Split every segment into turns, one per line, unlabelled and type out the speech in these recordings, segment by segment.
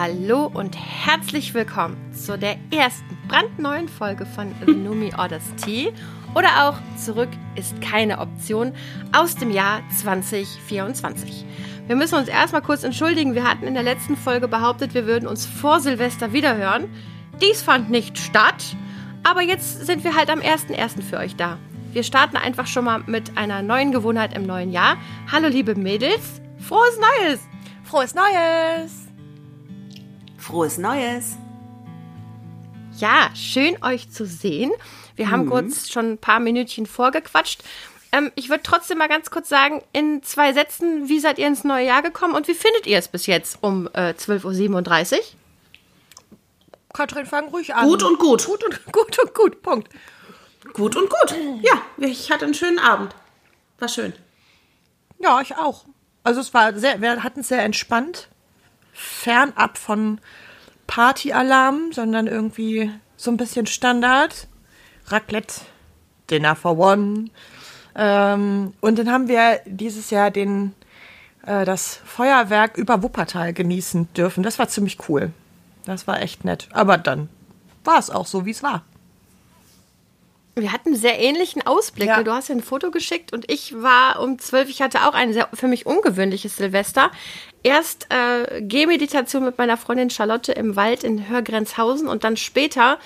Hallo und herzlich willkommen zu der ersten brandneuen Folge von The Numi Orders Tea oder auch Zurück ist keine Option aus dem Jahr 2024. Wir müssen uns erstmal kurz entschuldigen. Wir hatten in der letzten Folge behauptet, wir würden uns vor Silvester wiederhören. Dies fand nicht statt, aber jetzt sind wir halt am 1.1. für euch da. Wir starten einfach schon mal mit einer neuen Gewohnheit im neuen Jahr. Hallo liebe Mädels, frohes Neues!
Frohes Neues!
Frohes Neues!
Ja, schön euch zu sehen. Wir haben kurz schon ein paar Minütchen vorgequatscht. Ähm, ich würde trotzdem mal ganz kurz sagen, in zwei Sätzen, wie seid ihr ins neue Jahr gekommen und wie findet ihr es bis jetzt um äh, 12.37 Uhr?
Katrin, fang ruhig an.
Gut und gut.
Gut und gut und gut. Punkt.
Gut und gut. Ja, ich hatte einen schönen Abend. War schön.
Ja, ich auch. Also es war sehr, wir hatten es sehr entspannt. Fernab von Partyalarm, sondern irgendwie so ein bisschen Standard. Raclette, Dinner for One. Ähm, und dann haben wir dieses Jahr den, äh, das Feuerwerk über Wuppertal genießen dürfen. Das war ziemlich cool. Das war echt nett. Aber dann war es auch so, wie es war.
Wir hatten einen sehr ähnlichen Ausblick.
Ja.
Du hast ja ein Foto geschickt und ich war um 12. Ich hatte auch ein sehr für mich ungewöhnliches Silvester. Erst äh, Gehmeditation mit meiner Freundin Charlotte im Wald in Hörgrenzhausen und dann später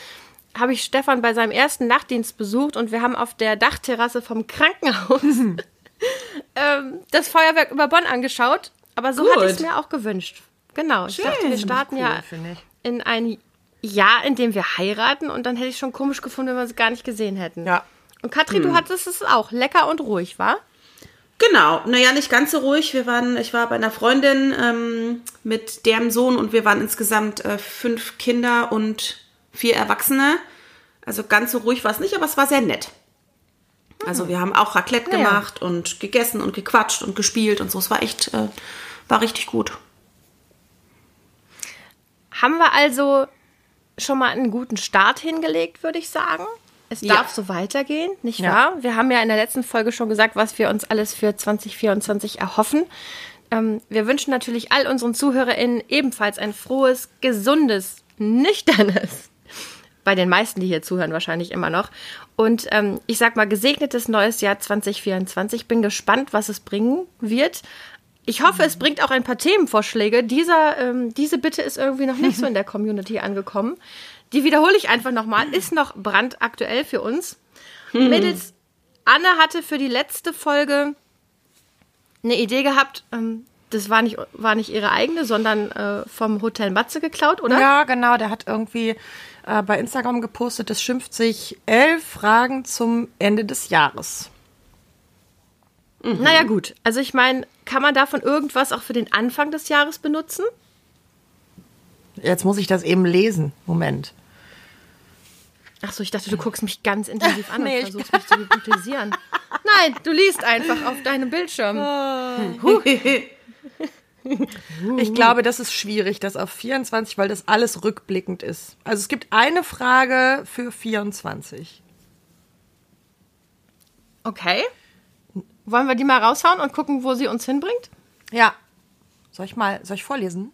habe ich Stefan bei seinem ersten Nachtdienst besucht und wir haben auf der Dachterrasse vom Krankenhaus ähm, das Feuerwerk über Bonn angeschaut. Aber so
Gut.
hatte ich es mir auch gewünscht. Genau. Ich dachte, wir starten ja
finde ich.
in ein Jahr, in dem wir heiraten und dann hätte ich schon komisch gefunden, wenn wir es gar nicht gesehen hätten.
Ja.
Und Katrin, du hattest es auch lecker und ruhig, war?
Genau, naja, nicht ganz so ruhig. Wir waren, ich war bei einer Freundin ähm, mit deren Sohn und wir waren insgesamt äh, fünf Kinder und vier Erwachsene. Also ganz so ruhig war es nicht, aber es war sehr nett. Also wir haben auch Raclette
Ja, ja.
gemacht und gegessen und gequatscht und gespielt und so. Es war echt, äh, war richtig gut.
Haben wir also schon mal einen guten Start hingelegt, würde ich sagen. Es
Ja.
darf so weitergehen, nicht
Ja.
wahr? Wir haben ja in der letzten Folge schon gesagt, was wir uns alles für 2024 erhoffen. Ähm, wir wünschen natürlich all unseren ZuhörerInnen ebenfalls ein frohes, gesundes, nüchternes, bei den meisten, die hier zuhören, wahrscheinlich immer noch. Und ähm, ich sag mal, gesegnetes neues Jahr 2024. Bin gespannt, was es bringen wird. Ich hoffe, es bringt auch ein paar Themenvorschläge. Dieser, ähm, diese Bitte ist irgendwie noch nicht so in der Community angekommen. Die wiederhole ich einfach nochmal. Ist noch brandaktuell für uns. Mädels, Anne hatte für die letzte Folge eine Idee gehabt. Ähm, das war nicht, war nicht ihre eigene, sondern äh, vom Hotel Matze geklaut, oder?
Ja, genau. Der hat irgendwie äh, bei Instagram gepostet, es schimpft sich elf Fragen zum Ende des Jahres.
Naja, gut. Also ich meine, kann man davon irgendwas auch für den Anfang des Jahres benutzen?
Jetzt muss ich das eben lesen. Moment.
Ach so, ich dachte, du guckst mich ganz intensiv an
Nee,
und versuchst mich zu hypnotisieren. Nein, du liest einfach auf deinem Bildschirm.
Ich glaube, das ist schwierig, das auf 24, weil das alles rückblickend ist. Also es gibt eine Frage für 24.
Okay. Wollen wir die mal raushauen und gucken, wo sie uns hinbringt?
Ja. Soll ich mal, soll ich vorlesen?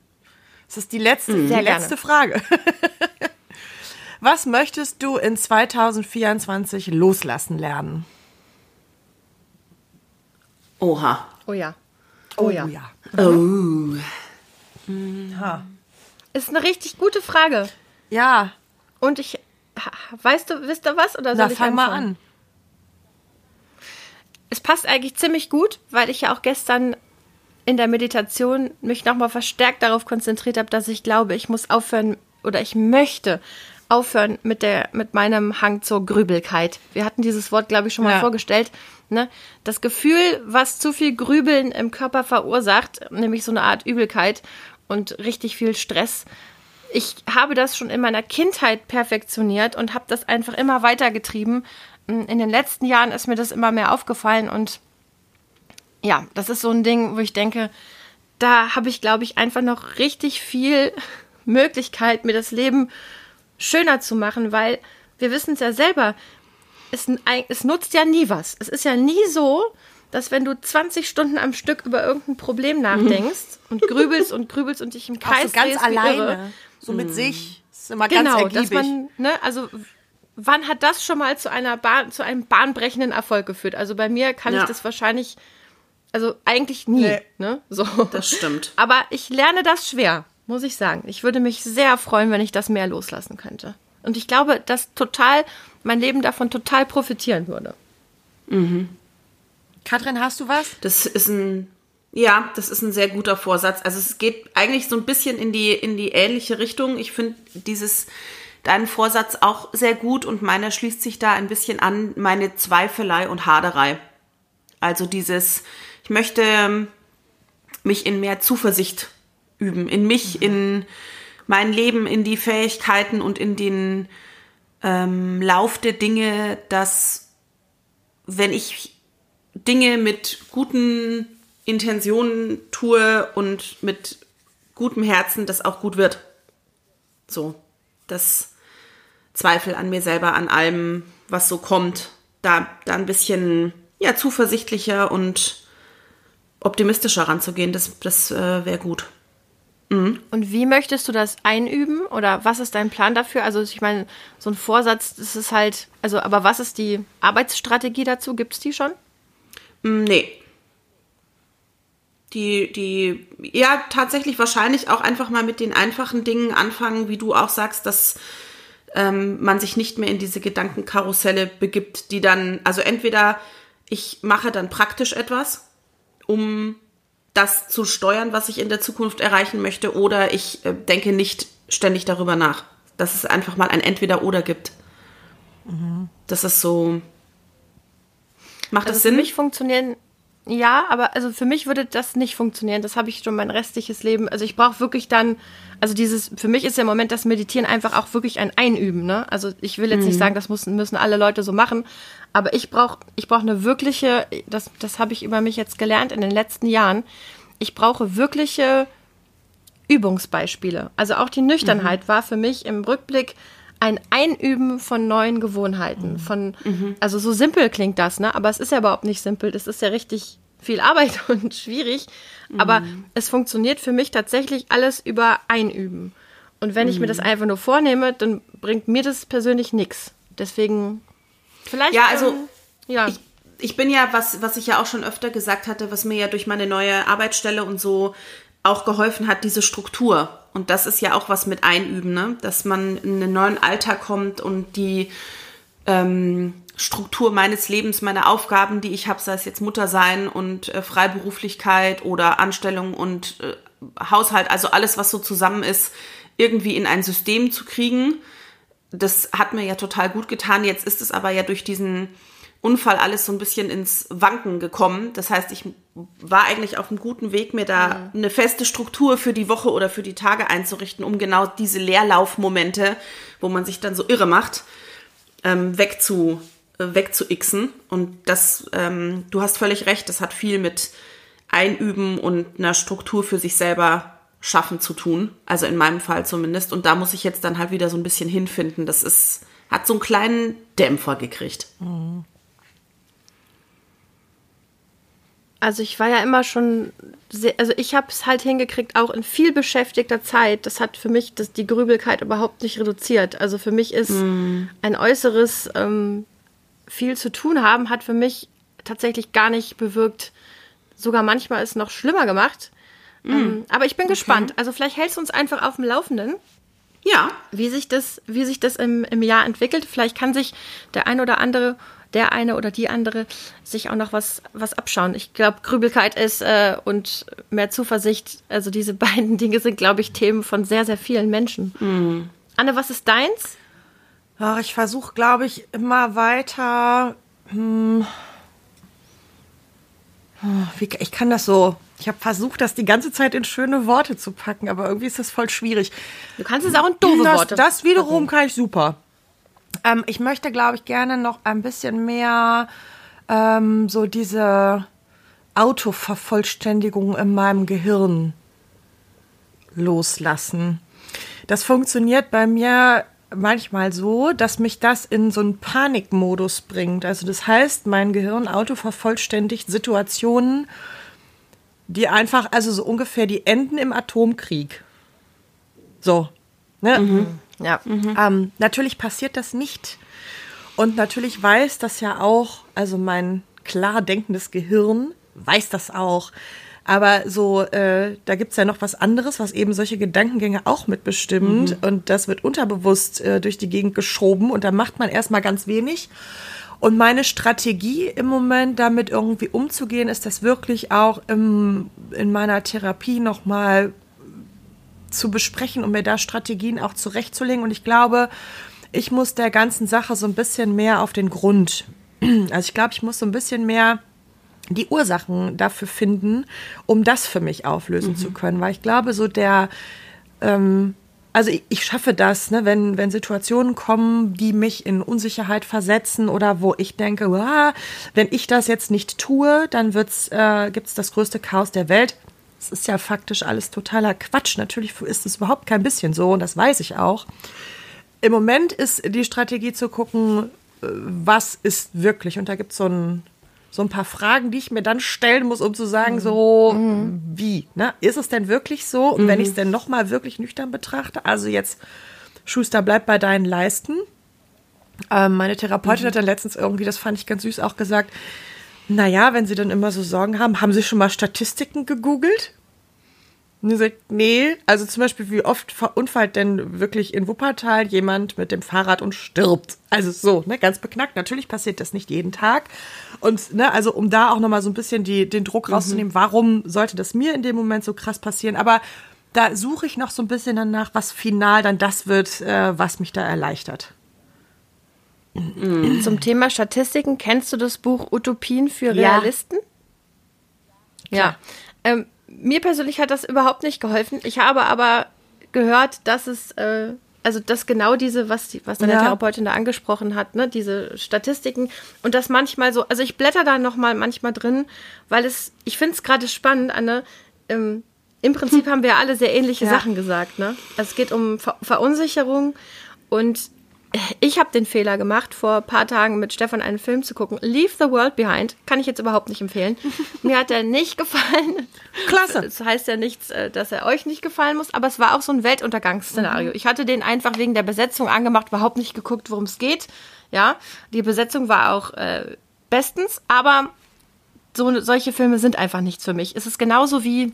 Das ist die letzte, die
Sehr gerne.
letzte Frage. Was möchtest du in 2024 loslassen lernen?
Oha.
Oh ja. Oh ja.
ja.
Oh.
Ist eine richtig gute Frage.
Ja,
Und ich. Weißt du, wisst ihr was? Oder soll
na
ich
fang mal
anfangen?
an.
Es passt eigentlich ziemlich gut, weil ich ja auch gestern in der Meditation mich nochmal verstärkt darauf konzentriert habe, dass ich glaube, ich muss aufhören oder ich möchte aufhören mit der mit meinem Hang zur Grübelkeit. Wir hatten dieses Wort, glaube ich, schon mal
Ja.
vorgestellt. Ne? Das Gefühl, was zu viel Grübeln im Körper verursacht, nämlich so eine Art Übelkeit und richtig viel Stress. Ich habe das schon in meiner Kindheit perfektioniert und habe das einfach immer weitergetrieben. In den letzten Jahren ist mir das immer mehr aufgefallen und ja, das ist so ein Ding, wo ich denke, da habe ich, glaube ich, einfach noch richtig viel Möglichkeit, mir das Leben schöner zu machen, weil wir wissen es ja selber, es, es nutzt ja nie was. Es ist ja nie so, dass wenn du 20 Stunden am Stück über irgendein Problem nachdenkst und grübelst und grübelst und dich im
Auch
Kreis
so ganz alleine.
irre.
So mit sich. Das ist immer ganz
Genau,
ergiebig.
dass man, ne, also wann hat das schon mal zu einer Bahn, zu einem bahnbrechenden Erfolg geführt? Also bei mir kann
Ja.
ich das wahrscheinlich, also eigentlich nie,
Nee.
ne, so.
Das stimmt.
Aber ich lerne das schwer, muss ich sagen. Ich würde mich sehr freuen, wenn ich das mehr loslassen könnte. Und ich glaube, dass total, mein Leben davon total profitieren würde.
Katrin, hast du was?
Das ist ein, ja, das ist ein sehr guter Vorsatz. Also es geht eigentlich so ein bisschen in die, in die ähnliche Richtung. Ich finde dieses, deinen Vorsatz auch sehr gut und meiner schließt sich da ein bisschen an meine Zweifelei und Haderei. Also dieses, ich möchte ähm, mich in mehr Zuversicht üben, in mich, in mein Leben, in die Fähigkeiten und in den ähm, Lauf der Dinge, dass wenn ich Dinge mit guten Intentionen tue und mit gutem Herzen, das auch gut wird. So, das Zweifel an mir selber, an allem, was so kommt, da, da ein bisschen ja, zuversichtlicher und optimistischer ranzugehen, das, das äh, wäre gut.
Und wie möchtest du das einüben? Oder was ist dein Plan dafür? Also, ich meine, so ein Vorsatz, das ist halt, also, aber was ist die Arbeitsstrategie dazu? Gibt es die schon?
Mm, Nee. Die, die, ja, tatsächlich wahrscheinlich auch einfach mal mit den einfachen Dingen anfangen, wie du auch sagst, dass ähm, man sich nicht mehr in diese Gedankenkarusselle begibt, die dann, also entweder ich mache dann praktisch etwas, um das zu steuern, was ich in der Zukunft erreichen möchte, oder ich äh, denke nicht ständig darüber nach. Dass es einfach mal ein Entweder-Oder gibt. Das ist so. Macht
Also
das
für
Sinn?
mich funktionieren, ja, aber also für mich würde das nicht funktionieren. Das habe ich schon mein restliches Leben. Also ich brauche wirklich dann, also dieses, für mich ist ja im Moment das Meditieren einfach auch wirklich ein Einüben. Ne? Also ich will jetzt nicht sagen, das müssen, müssen alle Leute so machen, aber ich brauche ich brauch eine wirkliche, das, das habe ich über mich jetzt gelernt in den letzten Jahren, ich brauche wirkliche Übungsbeispiele. Also auch die Nüchternheit war für mich im Rückblick ein Einüben von neuen Gewohnheiten. Von, also so simpel klingt das, ne? Aber es ist ja überhaupt nicht simpel. Das ist ja richtig viel Arbeit und schwierig. Aber es funktioniert für mich tatsächlich alles über Einüben. Und wenn ich mir das einfach nur vornehme, dann bringt mir das persönlich nichts. Deswegen vielleicht.
Ja, also,
ähm, ja.
ich, ich bin ja, was, was ich ja auch schon öfter gesagt hatte, was mir ja durch meine neue Arbeitsstelle und so auch geholfen hat, diese Struktur. Und das ist ja auch was mit Einüben, ne? dass man in einen neuen Alltag kommt und die ähm, Struktur meines Lebens, meine Aufgaben, die ich habe, sei es jetzt Mutter sein und äh, Freiberuflichkeit oder Anstellung und äh, Haushalt, also alles, was so zusammen ist, irgendwie in ein System zu kriegen. Das hat mir ja total gut getan. Jetzt ist es aber ja durch diesen Unfall alles so ein bisschen ins Wanken gekommen. Das heißt, ich war eigentlich auf einem guten Weg, mir da eine feste Struktur für die Woche oder für die Tage einzurichten, um genau diese Leerlaufmomente, wo man sich dann so irre macht, ähm, wegzu, äh, wegzuixen. Und das, ähm, du hast völlig recht, das hat viel mit Einüben und einer Struktur für sich selber schaffen zu tun. Also in meinem Fall zumindest. Und da muss ich jetzt dann halt wieder so ein bisschen hinfinden. Das ist, hat so einen kleinen Dämpfer gekriegt.
Also ich war ja immer schon, sehr, also ich habe es halt hingekriegt, auch in viel beschäftigter Zeit. Das hat für mich das, die Grübelkeit überhaupt nicht reduziert. Also für mich ist ein äußeres ähm, viel zu tun haben, hat für mich tatsächlich gar nicht bewirkt. Sogar manchmal ist es noch schlimmer gemacht. Ähm, aber ich bin gespannt. Also vielleicht hältst du uns einfach auf dem Laufenden
Ja,
wie sich das, wie sich das im, im Jahr entwickelt. Vielleicht kann sich der eine oder andere, der eine oder die andere sich auch noch was, was abschauen. Ich glaube, Grübelkeit ist äh, und mehr Zuversicht, also diese beiden Dinge sind, glaube ich, Themen von sehr, sehr vielen Menschen. Anne, was ist deins?
Ach, ich versuche, glaube ich, immer weiter. Hm, wie, ich kann das so. Ich habe versucht, das die ganze Zeit in schöne Worte zu packen, aber irgendwie ist das voll schwierig.
Du kannst es auch in doofe
das,
Worte.
Das wiederum kann ich super. Ähm, ich möchte, glaube ich, gerne noch ein bisschen mehr ähm, so diese Autovervollständigung in meinem Gehirn loslassen. Das funktioniert bei mir manchmal so, dass mich das in so einen Panikmodus bringt. Also das heißt, mein Gehirn autovervollständigt Situationen, die einfach, also so ungefähr die enden im Atomkrieg. So. Ne? Mhm. Ja. Mhm. Ähm, natürlich passiert das nicht. Und natürlich weiß das ja auch, also mein klar denkendes Gehirn weiß das auch. Aber so, äh, da gibt's ja noch was anderes, was eben solche Gedankengänge auch mitbestimmt. Mhm. Und das wird unterbewusst äh, durch die Gegend geschoben und da macht man erstmal ganz wenig. Und meine Strategie im Moment damit irgendwie umzugehen, ist das wirklich auch im, in meiner Therapie nochmal zu besprechen und mir da Strategien auch zurechtzulegen. Und ich glaube, ich muss der ganzen Sache so ein bisschen mehr auf den Grund. Also ich glaube, ich muss so ein bisschen mehr die Ursachen dafür finden, um das für mich auflösen mhm. zu können. Weil ich glaube, so der, ähm, also ich, ich, schaffe das, ne, wenn, wenn Situationen kommen, die mich in Unsicherheit versetzen oder wo ich denke, wow, wenn ich das jetzt nicht tue, dann wird's, äh, gibt es das größte Chaos der Welt. Es ist ja faktisch alles totaler Quatsch. Natürlich ist es überhaupt kein bisschen so und das weiß ich auch. Im Moment ist die Strategie zu gucken, äh, was ist wirklich. Und da gibt es so ein so ein paar Fragen, die ich mir dann stellen muss, um zu sagen, mhm. so mhm. wie, ne? Ist es denn wirklich so? Und mhm. wenn ich es denn nochmal wirklich nüchtern betrachte, also jetzt, Schuster, bleib bei deinen Leisten. Ähm, meine Therapeutin mhm. hat dann letztens irgendwie, das fand ich ganz süß, auch gesagt, naja, wenn Sie dann immer so Sorgen haben, haben Sie schon mal Statistiken gegoogelt? Und sie sagt, nee, also zum Beispiel, wie oft verunfallt denn wirklich in Wuppertal jemand mit dem Fahrrad und stirbt? Also so, ne, ganz beknackt. Natürlich passiert das nicht jeden Tag. Und, ne, also um da auch nochmal so ein bisschen die, den Druck mhm. rauszunehmen, mhm. warum sollte das mir in dem Moment so krass passieren? Aber da suche ich noch so ein bisschen danach, was final dann das wird, äh, was mich da erleichtert.
Mhm. Zum Thema Statistiken, kennst du das Buch Utopien für Realisten? Ja. ja. Ähm, mir persönlich hat das überhaupt nicht geholfen. Ich habe aber gehört, dass es, äh, also dass genau diese, was, die, was deine ja. Therapeutin da angesprochen hat, ne, diese Statistiken und das manchmal so, also ich blätter da nochmal manchmal drin, weil es, ich finde es gerade spannend, Anne, ähm, im Prinzip haben wir alle sehr ähnliche ja. Sachen gesagt, ne? Also es geht um Ver Verunsicherung und ich habe den Fehler gemacht, vor ein paar Tagen mit Stefan einen Film zu gucken. Leave the World Behind. Kann ich jetzt überhaupt nicht empfehlen. Mir hat er nicht gefallen.
Klasse.
Das heißt ja nichts, äh, dass er euch nicht gefallen muss, aber es war auch so ein Weltuntergangsszenario. Mhm. Ich hatte den einfach wegen der Besetzung angemacht, überhaupt nicht geguckt, worum es geht. Ja, die Besetzung war auch äh, bestens, aber so, solche Filme sind einfach nichts für mich. Es ist genauso wie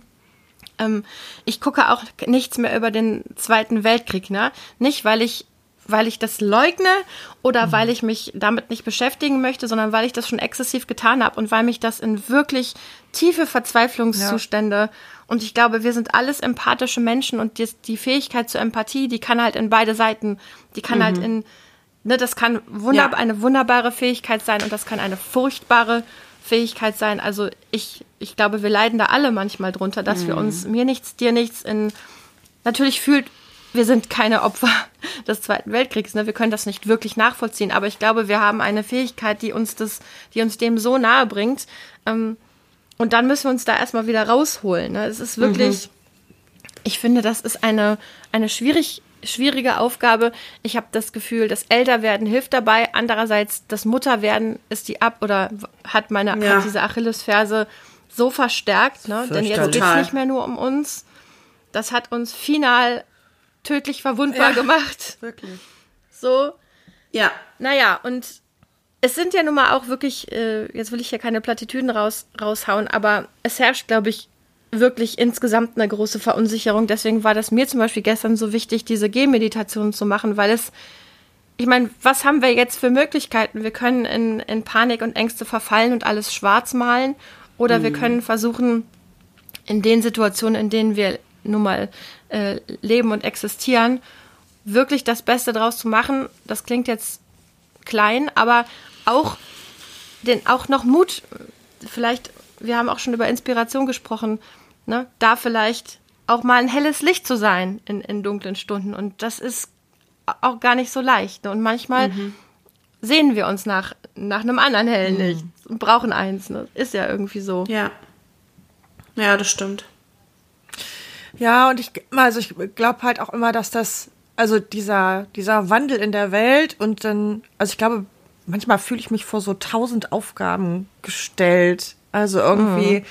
ähm, ich gucke auch nichts mehr über den Zweiten Weltkrieg, ne? Nicht, weil ich weil ich das leugne oder mhm. weil ich mich damit nicht beschäftigen möchte, sondern weil ich das schon exzessiv getan habe und weil mich das in wirklich tiefe Verzweiflungszustände ja. und ich glaube, wir sind alles empathische Menschen und die, die, Fähigkeit zur Empathie, die kann halt in beide Seiten, die kann halt mhm. halt in, ne, das kann wunderbar, ja. eine wunderbare Fähigkeit sein und das kann eine furchtbare Fähigkeit sein. Also ich, ich glaube, wir leiden da alle manchmal drunter, dass mhm. wir uns mir nichts, dir nichts in Natürlich fühlt wir sind keine Opfer des Zweiten Weltkriegs. Ne? Wir können das nicht wirklich nachvollziehen. Aber ich glaube, wir haben eine Fähigkeit, die uns das, die uns dem so nahe bringt. Ähm, und dann müssen wir uns da erstmal wieder rausholen. Ne? Es ist wirklich, mhm. ich finde, das ist eine, eine schwierig, schwierige Aufgabe. Ich habe das Gefühl, das Älterwerden hilft dabei. Andererseits, das Mutterwerden ist die ab oder hat meine ja. hat diese Achillesferse so verstärkt. Ne? Denn jetzt geht es nicht mehr nur um uns. Das hat uns final tödlich verwundbar ja, gemacht. Wirklich. So. Ja. Naja, und es sind ja nun mal auch wirklich, äh, jetzt will ich hier keine Plattitüden raus, raushauen, aber es herrscht, glaube ich, wirklich insgesamt eine große Verunsicherung. Deswegen war das mir zum Beispiel gestern so wichtig, diese Gehmeditation zu machen, weil es, ich meine, was haben wir jetzt für Möglichkeiten? Wir können in, in Panik und Ängste verfallen und alles schwarz malen oder mhm. wir können versuchen, in den Situationen, in denen wir nun mal äh, leben und existieren, wirklich das Beste draus zu machen. Das klingt jetzt klein, aber auch den auch noch Mut. Vielleicht, wir haben auch schon über Inspiration gesprochen, ne? da vielleicht auch mal ein helles Licht zu sein in, in dunklen Stunden. Und das ist auch gar nicht so leicht. Ne? Und manchmal mhm. sehen wir uns nach, nach einem anderen hellen mhm. Licht und brauchen eins. Ne? Ist ja irgendwie so.
Ja. Ja, das stimmt.
Ja, und ich, also ich glaube halt auch immer, dass das also dieser, dieser Wandel in der Welt und dann, also ich glaube, manchmal fühle ich mich vor so tausend Aufgaben gestellt. Also irgendwie, mhm.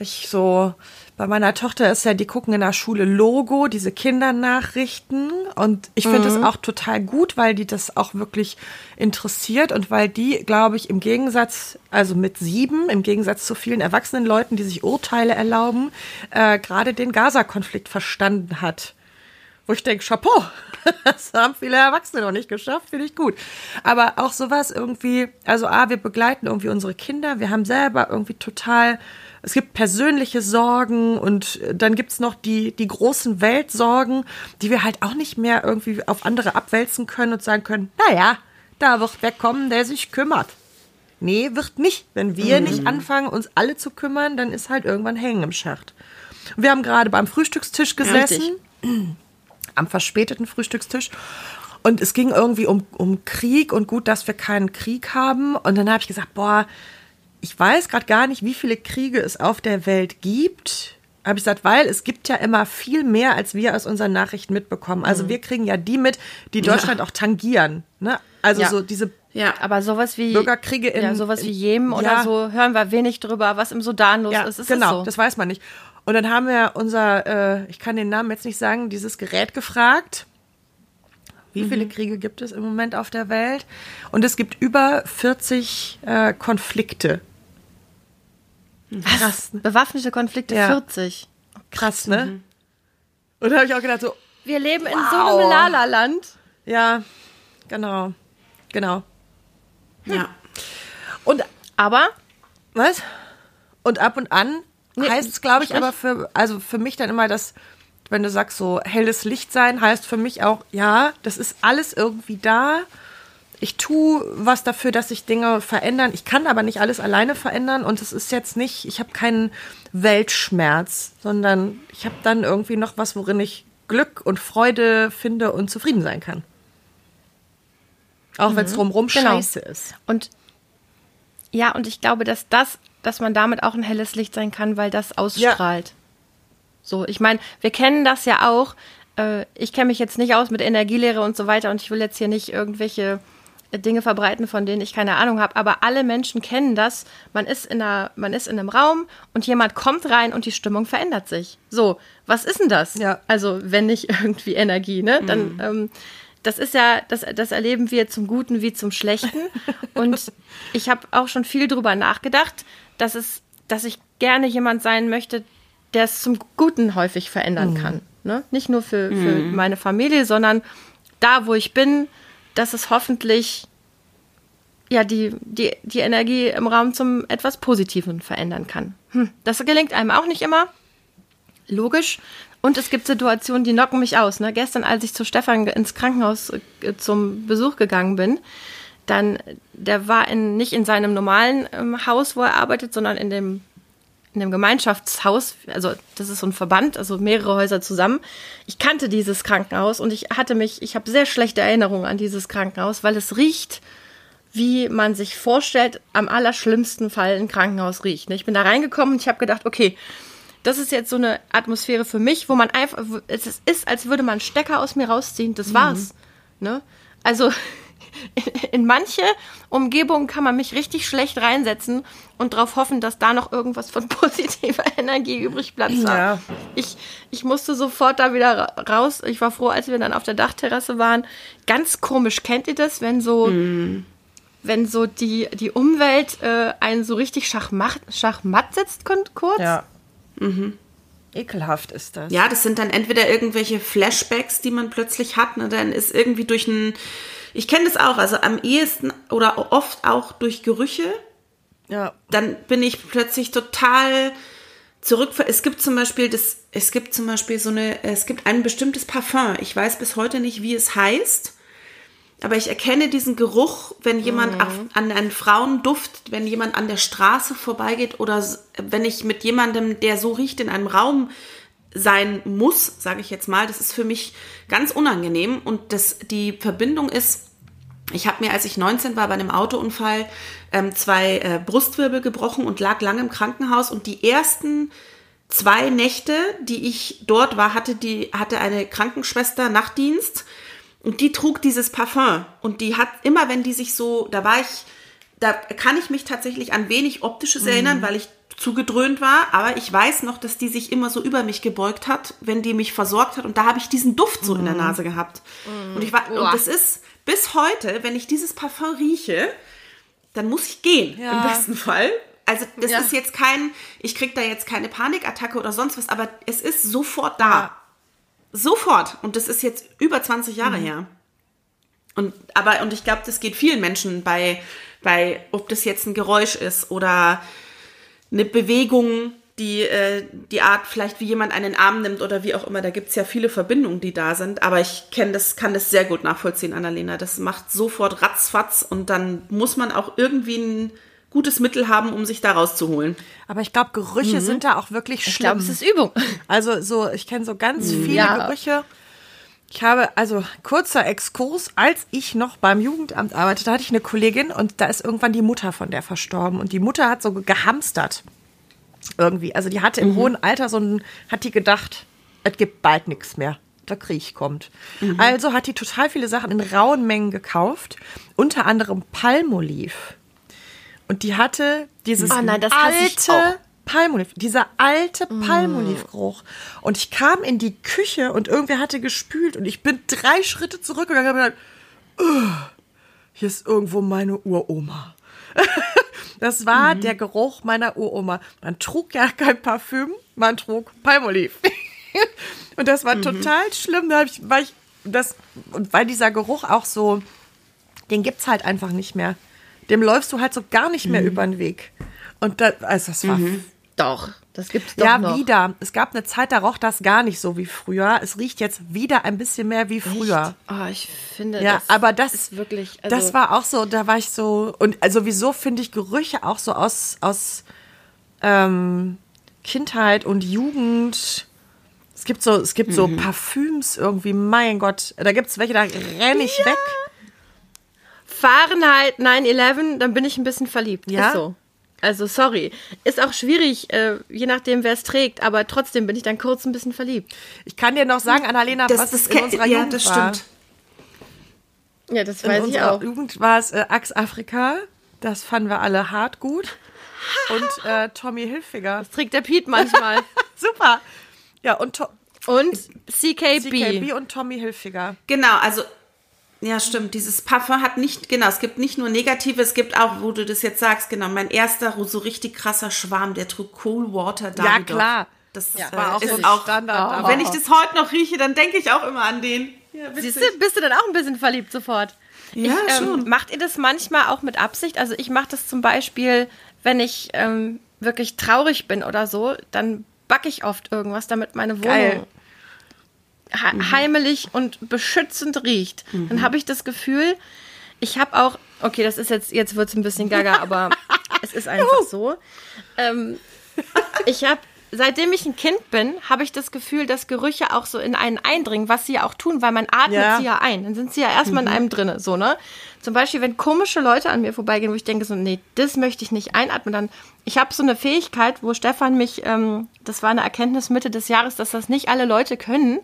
ich so, bei meiner Tochter ist ja, die gucken in der Schule Logo, diese Kindernachrichten. Und ich finde mhm. das auch total gut, weil die das auch wirklich interessiert und weil die, glaube ich, im Gegensatz, also mit sieben, im Gegensatz zu vielen erwachsenen Leuten, die sich Urteile erlauben, äh, gerade den Gaza-Konflikt verstanden hat. Wo ich denke, Chapeau, das haben viele Erwachsene noch nicht geschafft, finde ich gut. Aber auch sowas irgendwie, also A, wir begleiten irgendwie unsere Kinder, wir haben selber irgendwie total es gibt persönliche Sorgen und dann gibt's noch die, die großen Weltsorgen, die wir halt auch nicht mehr irgendwie auf andere abwälzen können und sagen können, naja, da wird wer kommen, der sich kümmert. Nee, wird nicht. Wenn wir mhm. nicht anfangen, uns alle zu kümmern, dann ist halt irgendwann hängen im Schacht. Wir haben gerade beim Frühstückstisch gesessen, ja, am verspäteten Frühstückstisch. Und es ging irgendwie um, um Krieg und gut, dass wir keinen Krieg haben. Und dann habe ich gesagt, boah, ich weiß gerade gar nicht, wie viele Kriege es auf der Welt gibt. Habe ich gesagt, weil es gibt ja immer viel mehr, als wir aus unseren Nachrichten mitbekommen. Also mhm. wir kriegen ja die mit, die Deutschland ja. auch tangieren. Ne? Also ja. so diese
ja, aber sowas wie
Bürgerkriege in
ja, sowas wie Jemen ja. oder so hören wir wenig drüber, was im Sudan los
ja,
ist. ist
genau,
so?
das weiß man nicht. Und dann haben wir unser, äh, ich kann den Namen jetzt nicht sagen, dieses Gerät gefragt. Wie viele mhm. Kriege gibt es im Moment auf der Welt? Und es gibt über 40 äh, Konflikte
was? Krass. Bewaffnete Konflikte ja. 40.
Krass, ne? Mhm. Und da habe ich auch gedacht, so.
Wir leben wow. in so einem Lala-Land.
Ja, genau. Genau.
Hm. Ja. Und aber.
Was? Und ab und an nee, heißt es, glaube ich, aber für, also für mich dann immer, dass, wenn du sagst, so helles Licht sein, heißt für mich auch, ja, das ist alles irgendwie da ich tue was dafür, dass sich Dinge verändern. Ich kann aber nicht alles alleine verändern und es ist jetzt nicht, ich habe keinen Weltschmerz, sondern ich habe dann irgendwie noch was, worin ich Glück und Freude finde und zufrieden sein kann. Auch mhm. wenn es drumherum genau. scheiße ist.
Und ja, und ich glaube, dass das, dass man damit auch ein helles Licht sein kann, weil das ausstrahlt. Ja. So, ich meine, wir kennen das ja auch. Äh, ich kenne mich jetzt nicht aus mit Energielehre und so weiter und ich will jetzt hier nicht irgendwelche Dinge verbreiten, von denen ich keine Ahnung habe, aber alle Menschen kennen das. Man ist in einer, man ist in einem Raum und jemand kommt rein und die Stimmung verändert sich. So, was ist denn das?
Ja.
Also, wenn nicht irgendwie Energie, ne? Dann, mhm. ähm, das ist ja, das, das erleben wir zum Guten wie zum Schlechten. und ich habe auch schon viel drüber nachgedacht, dass es, dass ich gerne jemand sein möchte, der es zum Guten häufig verändern mhm. kann. Ne? Nicht nur für, für mhm. meine Familie, sondern da, wo ich bin, dass es hoffentlich ja die, die, die Energie im Raum zum etwas Positiven verändern kann. Hm, das gelingt einem auch nicht immer. Logisch. Und es gibt Situationen, die knocken mich aus. Ne? Gestern, als ich zu Stefan ins Krankenhaus äh, zum Besuch gegangen bin, dann, der war in, nicht in seinem normalen ähm, Haus, wo er arbeitet, sondern in dem in einem Gemeinschaftshaus, also das ist so ein Verband, also mehrere Häuser zusammen. Ich kannte dieses Krankenhaus und ich hatte mich, ich habe sehr schlechte Erinnerungen an dieses Krankenhaus, weil es riecht, wie man sich vorstellt, am allerschlimmsten Fall ein Krankenhaus riecht. Ne? Ich bin da reingekommen und ich habe gedacht, okay, das ist jetzt so eine Atmosphäre für mich, wo man einfach, es ist, als würde man einen Stecker aus mir rausziehen, das war's. Mhm. Ne? Also in manche Umgebungen kann man mich richtig schlecht reinsetzen und darauf hoffen, dass da noch irgendwas von positiver Energie übrig bleibt. Ja. Ich, ich musste sofort da wieder raus. Ich war froh, als wir dann auf der Dachterrasse waren. Ganz komisch, kennt ihr das, wenn so, mm. wenn so die, die Umwelt äh, einen so richtig schachmatt, schachmatt setzt, kurz?
Ja. Mhm. Ekelhaft ist das.
Ja, das sind dann entweder irgendwelche Flashbacks, die man plötzlich hat, ne? dann ist irgendwie durch ein ich kenne das auch, also am ehesten oder oft auch durch Gerüche.
Ja.
Dann bin ich plötzlich total zurück. Es gibt zum Beispiel das, es gibt zum Beispiel so eine, es gibt ein bestimmtes Parfum. Ich weiß bis heute nicht, wie es heißt. Aber ich erkenne diesen Geruch, wenn jemand mhm. an einen Frauenduft, wenn jemand an der Straße vorbeigeht oder wenn ich mit jemandem, der so riecht, in einem Raum sein muss, sage ich jetzt mal. Das ist für mich ganz unangenehm und das, die Verbindung ist, ich habe mir, als ich 19 war, bei einem Autounfall ähm, zwei äh, Brustwirbel gebrochen und lag lange im Krankenhaus und die ersten zwei Nächte, die ich dort war, hatte die hatte eine Krankenschwester Nachtdienst Und die trug dieses Parfum. Und die hat immer, wenn die sich so, da war ich, da kann ich mich tatsächlich an wenig Optisches erinnern, weil ich zugedröhnt war, aber ich weiß noch, dass die sich immer so über mich gebeugt hat, wenn die mich versorgt hat und da habe ich diesen Duft so in der Nase gehabt. Und ich war und das ist bis heute, wenn ich dieses Parfum rieche, dann muss ich gehen
Ja.
im besten Fall. Also das
Ja.
ist jetzt kein, ich krieg da jetzt keine Panikattacke oder sonst was, aber es ist sofort da. Sofort. Und das ist jetzt über 20 Jahre her. Und, aber, und ich glaube, das geht vielen Menschen bei, bei, ob das jetzt ein Geräusch ist oder eine Bewegung, die, äh, die Art, vielleicht wie jemand einen Arm nimmt oder wie auch immer. Da gibt's ja viele Verbindungen, die da sind. Aber ich kenne das, kann das sehr gut nachvollziehen, Annalena. Das macht sofort ratzfatz und dann muss man auch irgendwie ein gutes Mittel haben, um sich da rauszuholen.
Aber ich glaube, Gerüche sind da auch wirklich
Ich
schlimm.
glaube, es ist Übung.
Also so, ich kenne so ganz viele
Ja.
Gerüche. Ich habe, also kurzer Exkurs, als ich noch beim Jugendamt arbeitete, hatte ich eine Kollegin und da ist irgendwann die Mutter von der verstorben. Und die Mutter hat so gehamstert. Irgendwie. Also die hatte im hohen Alter so ein, hat die gedacht, es gibt bald nichts mehr. Der Krieg kommt. Also hat die total viele Sachen in rauen Mengen gekauft. Unter anderem Palmoliv. Und die hatte dieses
Oh nein,
alte. Palmoliv, dieser alte Palmolivgeruch. Und ich kam in die Küche und irgendwer hatte gespült und ich bin drei Schritte zurückgegangen und habe gedacht, "Ugh, hier ist irgendwo meine Uroma. Das war der Geruch meiner Uroma. Man trug ja kein Parfüm, man trug Palmoliv. Und das war total schlimm. Da ich, weil ich das, und weil dieser Geruch auch so, den gibt's halt einfach nicht mehr. Dem läufst du halt so gar nicht mehr über den Weg. Und da, also das war
Doch, das gibt's doch
ja,
noch.
wieder. Es gab eine Zeit, da roch das gar nicht so wie früher. Es riecht jetzt wieder ein bisschen mehr wie früher.
Oh, ich finde,
Ja,
das
aber das
ist wirklich. Also,
das war auch so, da war ich so und also wieso finde ich Gerüche auch so aus aus ähm, Kindheit und Jugend. Es gibt so es gibt
Mhm.
so Parfüms irgendwie, mein Gott, da gibt's welche da renne ich weg.
Fahrenheit 9-11, dann bin ich ein bisschen verliebt.
Ja?
Ist so. Also, sorry. Ist auch schwierig, äh, je nachdem, wer es trägt, aber trotzdem bin ich dann kurz ein bisschen verliebt.
Ich kann dir noch sagen, Annalena,
Das,
was
das
in unserer
ja,
Jugend
das
war.
stimmt.
Ja, das
In
weiß ich
unserer
auch.
Jugend war es äh, Axe Afrika. Das fanden wir alle hart gut. Und äh, Tommy Hilfiger.
Das trägt der Pete manchmal.
Super. Ja, und to
Und CKB.
CKB und Tommy Hilfiger.
Genau, also ja, stimmt. Dieses Parfum hat nicht, genau, es gibt nicht nur negative, es gibt auch, wo du das jetzt sagst, genau, mein erster so richtig krasser Schwarm, der trug Cool Water da.
Ja, klar.
Das
Ja,
äh,
war auch
ist
so ein
auch
Standard,
Oh.
aber-
Wenn ich das heute noch rieche, dann denke ich auch immer an den. Ja, witzig.
Siehst du, bist du dann auch ein bisschen verliebt sofort?
Ja,
ich, ähm,
schon.
Macht ihr das manchmal auch mit Absicht? Also ich mache das zum Beispiel, wenn ich ähm, wirklich traurig bin oder so, dann backe ich oft irgendwas, damit meine Wohnung
Geil.
He heimelig und beschützend riecht. Dann habe ich das Gefühl, ich habe auch, okay, das ist jetzt, jetzt wird es ein bisschen gaga, aber es ist einfach so. Ähm, ich habe, seitdem ich ein Kind bin, habe ich das Gefühl, dass Gerüche auch so in einen eindringen, was sie ja auch tun, weil man atmet
Ja.
sie ja ein. Dann sind sie ja erstmal in einem drinne, so, ne? Zum Beispiel, wenn komische Leute an mir vorbeigehen, wo ich denke so, nee, das möchte ich nicht einatmen, dann, ich habe so eine Fähigkeit, wo Stefan mich, ähm, das war eine Erkenntnis Mitte des Jahres, dass das nicht alle Leute können,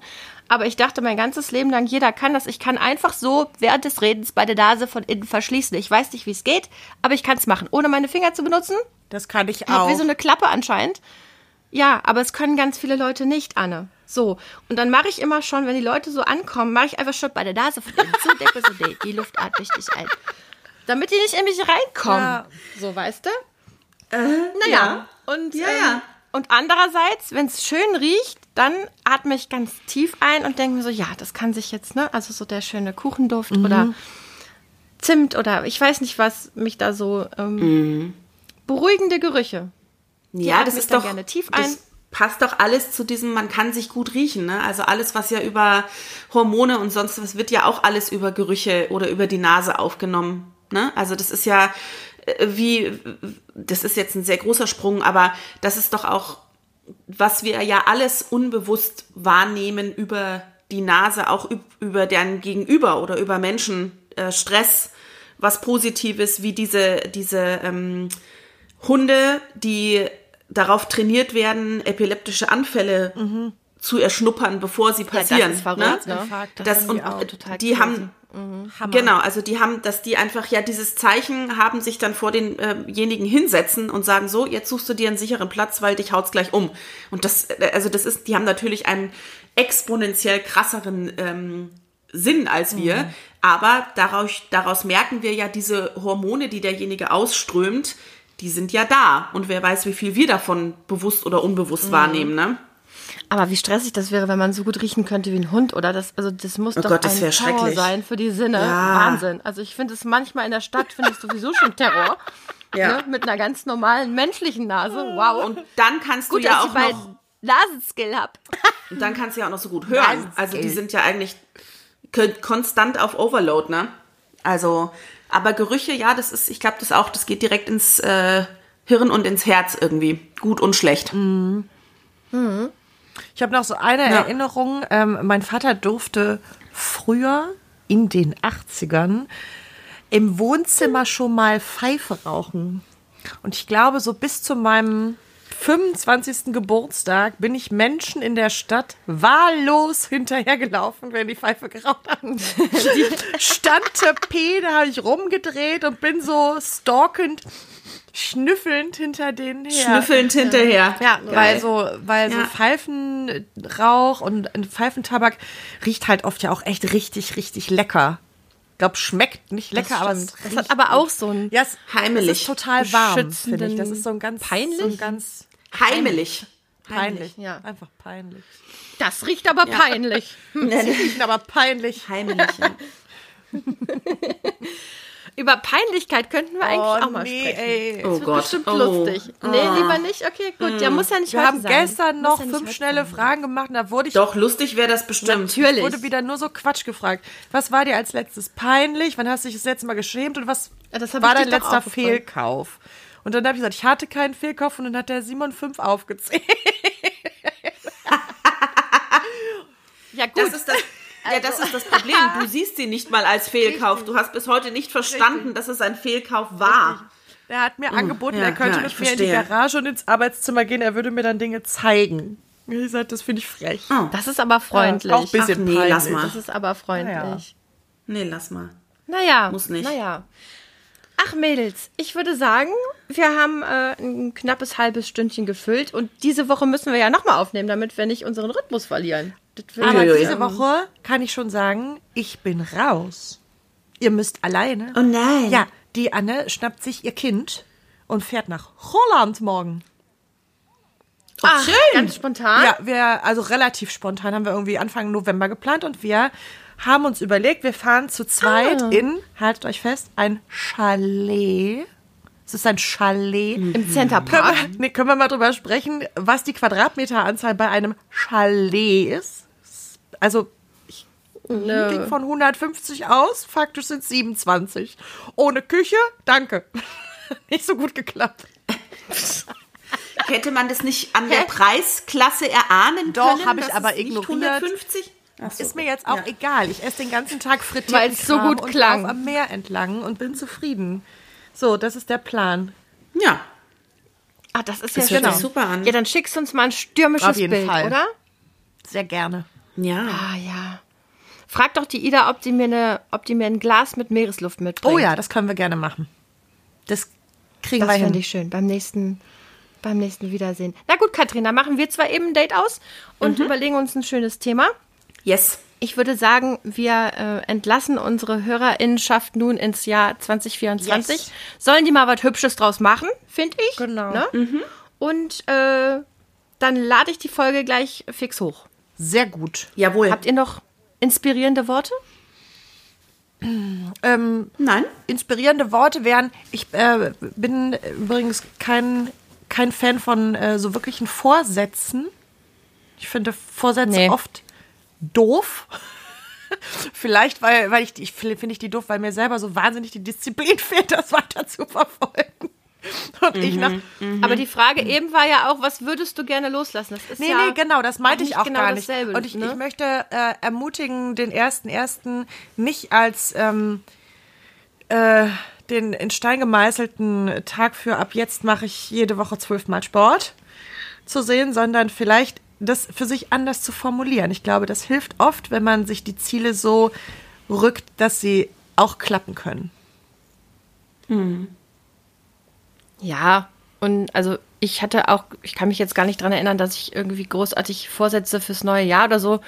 aber ich dachte mein ganzes Leben lang, jeder kann das. Ich kann einfach so während des Redens bei der Nase von innen verschließen. Ich weiß nicht, wie es geht, aber ich kann es machen, ohne meine Finger zu benutzen.
Das kann ich auch.
wie so eine Klappe anscheinend. Ja, aber es können ganz viele Leute nicht, Anne. So. Und dann mache ich immer schon, wenn die Leute so ankommen, mache ich einfach schon bei der Nase von innen zu, denke so, nee, die Luft atme ich nicht ein. Damit die nicht in mich reinkommen.
Ja.
So, weißt du?
Äh,
Naja.
ja.
Und,
Ja,
ähm,
ja.
und andererseits, wenn es schön riecht, dann atme ich ganz tief ein und denke mir so, ja, das kann sich jetzt, ne? Also so der schöne Kuchenduft oder Zimt oder ich weiß nicht, was mich da so ähm, beruhigende Gerüche.
Ja, das ist doch.
gerne tief
das
ein.
passt doch alles zu diesem, man kann sich gut riechen, ne? Also alles, was ja über Hormone und sonst was wird ja auch alles über Gerüche oder über die Nase aufgenommen. Ne? Also das ist ja äh, wie, das ist jetzt ein sehr großer Sprung, aber das ist doch auch, was wir ja alles unbewusst wahrnehmen über die Nase, auch üb- über deren Gegenüber oder über Menschen, äh, Stress, was Positives, wie diese, diese ähm, Hunde, die darauf trainiert werden, epileptische Anfälle zu erschnuppern, bevor sie passieren.
das ist verrückt,
ne?
ne?
Das,
haben
und
die auch.
total
die
crazy.
haben
Hammer.
Genau, also die haben, dass die einfach ja dieses Zeichen haben, sich dann vor denjenigen hinsetzen und sagen, so, jetzt suchst du dir einen sicheren Platz, weil dich haut's gleich um. Und das, äh, also das ist, die haben natürlich einen exponentiell krasseren ähm, Sinn als wir,
Mhm.
aber daraus, daraus merken wir ja diese Hormone, die derjenige ausströmt, die sind ja da. Und wer weiß, wie viel wir davon bewusst oder
Mhm.
unbewusst wahrnehmen, ne?
Aber wie stressig das wäre, wenn man so gut riechen könnte wie ein Hund, oder? Das, also das muss
Oh
doch
Gott, das
ein Terror sein für die Sinne.
Ja.
Wahnsinn. Also ich finde es manchmal in der Stadt, finde ich sowieso schon Terror.
Ja.
Ne? Mit einer ganz normalen menschlichen Nase. Wow.
Und dann kannst
gut,
du ja
dass
auch noch
Nasenskill hab.
Und dann kannst du ja auch noch so gut hören. Also die sind ja eigentlich konstant auf Overload, ne? Also, aber Gerüche, ja, das ist, ich glaube, das auch, das geht direkt ins äh, Hirn und ins Herz irgendwie. Gut und schlecht.
Ich habe noch so eine
Ja.
Erinnerung. Ähm, mein Vater durfte früher in den 80ern im Wohnzimmer schon mal Pfeife rauchen. Und ich glaube, so bis zu meinem 25. Geburtstag bin ich Menschen in der Stadt wahllos hinterhergelaufen, wenn die Pfeife geraucht haben. Die Standtepee, da habe ich rumgedreht und bin so stalkend, schnüffelnd hinter denen her.
Schnüffelnd hinterher.
Ja,
Geil.
weil so, weil so
Ja.
Pfeifenrauch und Pfeifentabak riecht halt oft ja auch echt richtig, richtig lecker. Ich glaube, schmeckt nicht lecker, aber es
Das hat aber auch so ein
ja, es,
Heimelig.
Es ist total warm, finde ich. Das ist so ein ganz
Peinlich?
so ein ganz
Heimelig.
peinlich.
ja.
Einfach peinlich.
Das riecht aber peinlich.
Sie riechen aber peinlich.
Heimelig. Ja.
Über Peinlichkeit könnten wir eigentlich
Oh,
auch mal
nee,
sprechen.
ey.
Oh
Das wird
Gott.
bestimmt
oh.
lustig. Nee, lieber nicht. Okay, gut. Ja, muss ja nicht
Wir
heute
haben
sein.
gestern noch
ja
fünf schnelle
sein.
Fragen gemacht da wurde ich
Doch, lustig wäre das bestimmt.
Natürlich.
wurde wieder nur so Quatsch gefragt. Was war dir als letztes peinlich? Wann hast du dich das letzte Mal geschämt? Und was
Ja, das hab
war dein letzter. Fehlkauf? Und dann habe ich gesagt, ich hatte keinen Fehlkauf und dann hat der Simon fünf aufgezählt.
Ja, gut.
Das ist das, ja, das ist das Problem. Du siehst sie nicht mal als Fehlkauf. Du hast bis heute nicht verstanden, dass es ein Fehlkauf war.
Der hat mir angeboten,
Oh, ja,
er könnte
ja,
mit
ich
mir in die
verstehe.
Garage und ins Arbeitszimmer gehen, er würde mir dann Dinge zeigen. Ich gesagt, das finde ich frech.
das ist aber freundlich.
Auch ein bisschen
Ach nee,
peinlich.
lass mal.
Das ist aber freundlich.
Nee, lass mal.
Naja.
Muss nicht.
Naja. Ach, Mädels, ich würde sagen, wir haben äh, ein knappes halbes Stündchen gefüllt und diese Woche müssen wir ja nochmal aufnehmen, damit wir nicht unseren Rhythmus verlieren.
Aber diese Woche kann ich schon sagen, ich bin raus. Ihr müsst alleine.
Oh nein.
Ja, die Anne schnappt sich ihr Kind und fährt nach Holland morgen.
Ach, schön. Ganz spontan.
Ja, wir, also relativ spontan haben wir irgendwie Anfang November geplant und wir haben uns überlegt, wir fahren zu zweit
Ah.
in, haltet euch fest, ein Chalet. Es ist ein Chalet.
Im Center
Können
Park.
wir, nee, können wir mal drüber sprechen, was die Quadratmeteranzahl bei einem Chalet ist? Also, ich ging von 150 aus, faktisch sind 27. Ohne Küche, danke. Nicht so gut geklappt.
Hätte man das nicht an der Preisklasse erahnen
Doch,
können?
hab ich aber ignoriert.
150? Ach so.
Ist mir jetzt auch
Ja.
egal. Ich esse den ganzen Tag frittiert.
Weil es so gut klang.
am Meer entlang und bin zufrieden. So, das ist der Plan.
Ja.
Ah, das ist
Das
ja
sich super an.
Ja, dann schickst du uns mal ein stürmisches
Auf jeden
Bild,
Fall.
oder?
Sehr gerne.
Ja.
Ah, ja. Frag doch die Ida, ob die mir, eine, ob die mir ein Glas mit Meeresluft mitbringt.
Oh ja, das können wir gerne machen. Das kriegen
Das
wir hin.
fände ich schön. Beim nächsten, beim nächsten Wiedersehen. Na gut, Katrina, machen wir zwar eben ein Date aus und
Mhm.
überlegen uns ein schönes Thema.
Yes.
Ich würde sagen, wir äh, entlassen unsere Hörerinnenschaft nun ins Jahr 2024.
Yes.
Sollen die mal was Hübsches draus machen, finde ich.
Genau.
Ne? Und äh, dann lade ich die Folge gleich fix hoch.
Sehr gut.
Jawohl.
Habt ihr noch inspirierende Worte?
Ähm,
Nein?
inspirierende Worte wären, ich äh, bin übrigens kein, kein Fan von äh, so wirklichen Vorsätzen. Ich finde Vorsätze
Nee.
oft doof. Vielleicht, weil, weil ich, die- ich finde find ich die doof, weil mir selber so wahnsinnig die Disziplin fehlt, das weiter zu verfolgen. Und ich nach,
Aber die Frage eben war ja auch, was würdest du gerne loslassen? Das ist
Nee,
ja
nee, genau, das meinte ich auch
genau
gar nicht.
dasselbe,
Und ich,
ne?
ich möchte äh, ermutigen, den ersten ersten nicht als ähm, äh, den in Stein gemeißelten Tag für ab jetzt mache ich jede Woche zwölfmal Sport zu sehen, sondern vielleicht das für sich anders zu formulieren. Ich glaube, das hilft oft, wenn man sich die Ziele so rückt, dass sie auch klappen können.
Ja, und also ich hatte auch, ich kann mich jetzt gar nicht dran erinnern, dass ich irgendwie großartig Vorsätze fürs neue Jahr oder so.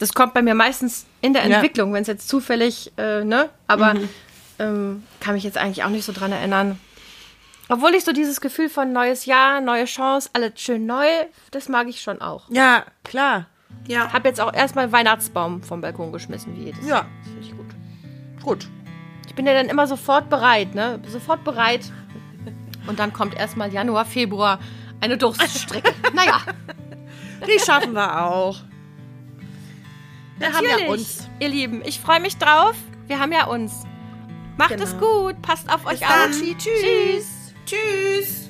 Das kommt bei mir meistens in der
Ja.
Entwicklung, wenn es jetzt zufällig, äh, ne? Aber ähm, kann mich jetzt eigentlich auch nicht so dran erinnern. Obwohl ich so dieses Gefühl von neues Jahr, neue Chance, alles schön neu, das mag ich schon auch.
Ja, klar.
Ja.
Hab jetzt auch erstmal Weihnachtsbaum vom Balkon geschmissen, wie jedes
Ja.
Jahr. Das finde ich gut.
Gut.
Ich bin ja dann immer sofort bereit, ne? Sofort bereit. Und dann kommt erstmal Januar, Februar eine Durststrecke. naja,
Die schaffen wir auch. Wir haben ja
natürlich.
uns.
Ihr Lieben, ich freue mich drauf. Wir haben ja uns. Macht es
Genau.
gut. Passt auf euch auf.
Tschüss.
Tschüss.
Tschüss.